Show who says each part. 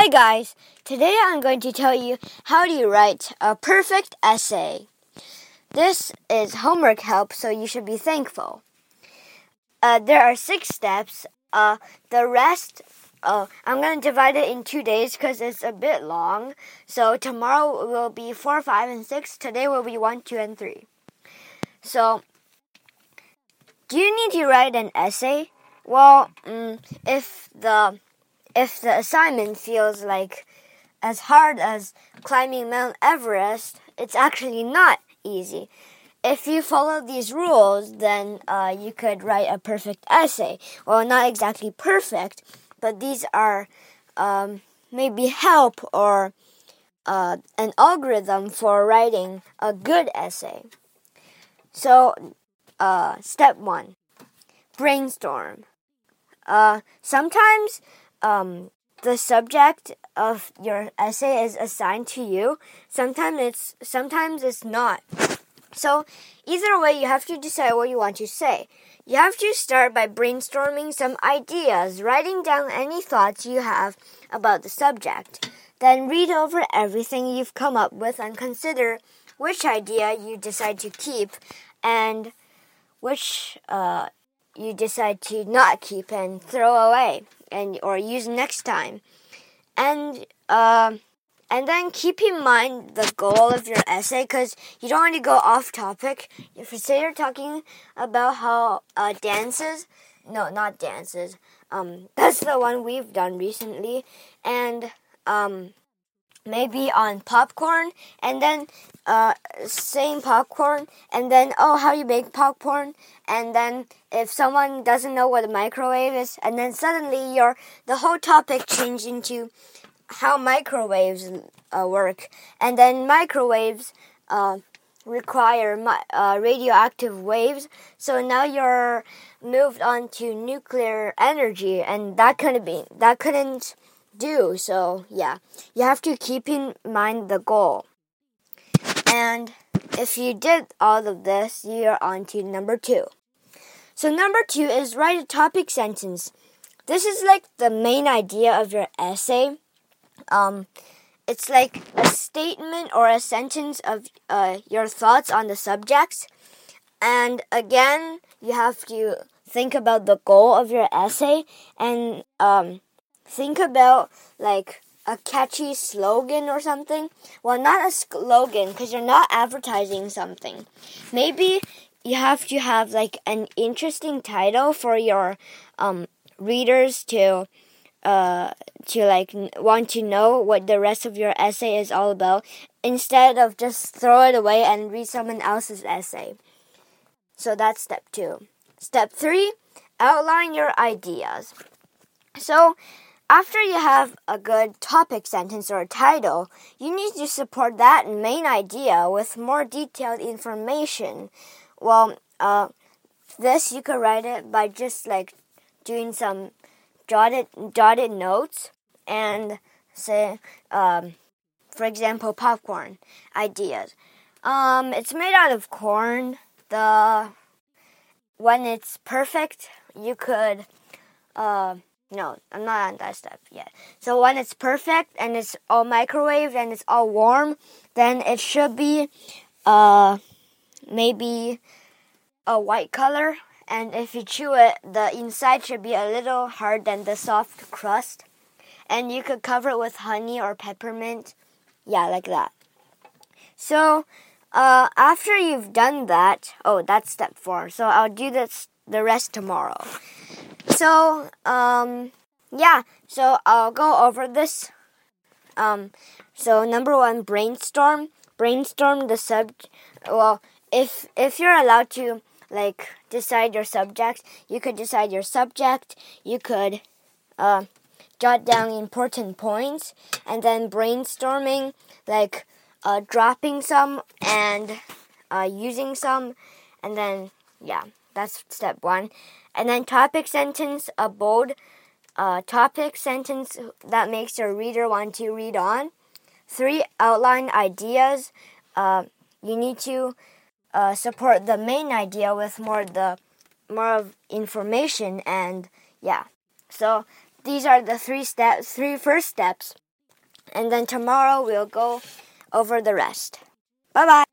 Speaker 1: Hi guys, today I'm going to tell you how do you write a perfect essay. This is homework help, so you should be thankful. Uh, there are six steps. Uh, the rest, uh, I'm going to divide it in two days because it's a bit long. So tomorrow will be four, five, and six. Today will be one, two, and three. So, do you need to write an essay? Well, mm, if the if the assignment feels like as hard as climbing Mount Everest, it's actually not easy. If you follow these rules, then uh, you could write a perfect essay. Well, not exactly perfect, but these are um, maybe help or uh, an algorithm for writing a good essay. So, uh, step one brainstorm. Uh, sometimes um, the subject of your essay is assigned to you. Sometimes it's sometimes it's not. So either way, you have to decide what you want to say. You have to start by brainstorming some ideas, writing down any thoughts you have about the subject. Then read over everything you've come up with and consider which idea you decide to keep and which uh, you decide to not keep and throw away and or use next time. And uh, and then keep in mind the goal of your essay because you don't want to go off topic. If you say you're talking about how uh, dances, no, not dances. Um, that's the one we've done recently, and um, maybe on popcorn, and then uh, popcorn, and then oh, how you make popcorn, and then if someone doesn't know what a microwave is, and then suddenly your the whole topic changed into how microwaves uh, work, and then microwaves. Uh, require uh, radioactive waves. So now you're moved on to nuclear energy, and that couldn't be that couldn't do. So, yeah, you have to keep in mind the goal. And if you did all of this, you're on to number two. So, number two is write a topic sentence. This is like the main idea of your essay. Um, it's like a statement or a sentence of uh, your thoughts on the subjects. And again, you have to think about the goal of your essay and um, think about like a catchy slogan or something. Well, not a slogan because you're not advertising something. Maybe you have to have like an interesting title for your um, readers to uh, to like want to know what the rest of your essay is all about instead of just throw it away and read someone else's essay. So that's step two. Step three, outline your ideas. So after you have a good topic sentence or title, you need to support that main idea with more detailed information. Well, uh, this you could write it by just like doing some jotted jotted notes and say, um, for example, popcorn ideas. Um, it's made out of corn. The when it's perfect, you could. Uh, no, I'm not on that step yet. So when it's perfect and it's all microwave and it's all warm, then it should be uh maybe a white color. And if you chew it, the inside should be a little hard than the soft crust. And you could cover it with honey or peppermint. Yeah, like that. So uh, after you've done that, oh, that's step four. So I'll do this the rest tomorrow. So, um, yeah, so I'll go over this. Um, so number one, brainstorm. Brainstorm the subject. Well, if if you're allowed to like decide your subject, you could decide your subject. You could uh, jot down important points, and then brainstorming like uh, dropping some and uh, using some, and then yeah. That's step one. And then topic sentence, a bold uh, topic sentence that makes your reader want to read on. Three, outline ideas. Uh, you need to uh, support the main idea with more the more of information and yeah. So these are the three steps, three first steps and then tomorrow we'll go over the rest. Bye bye.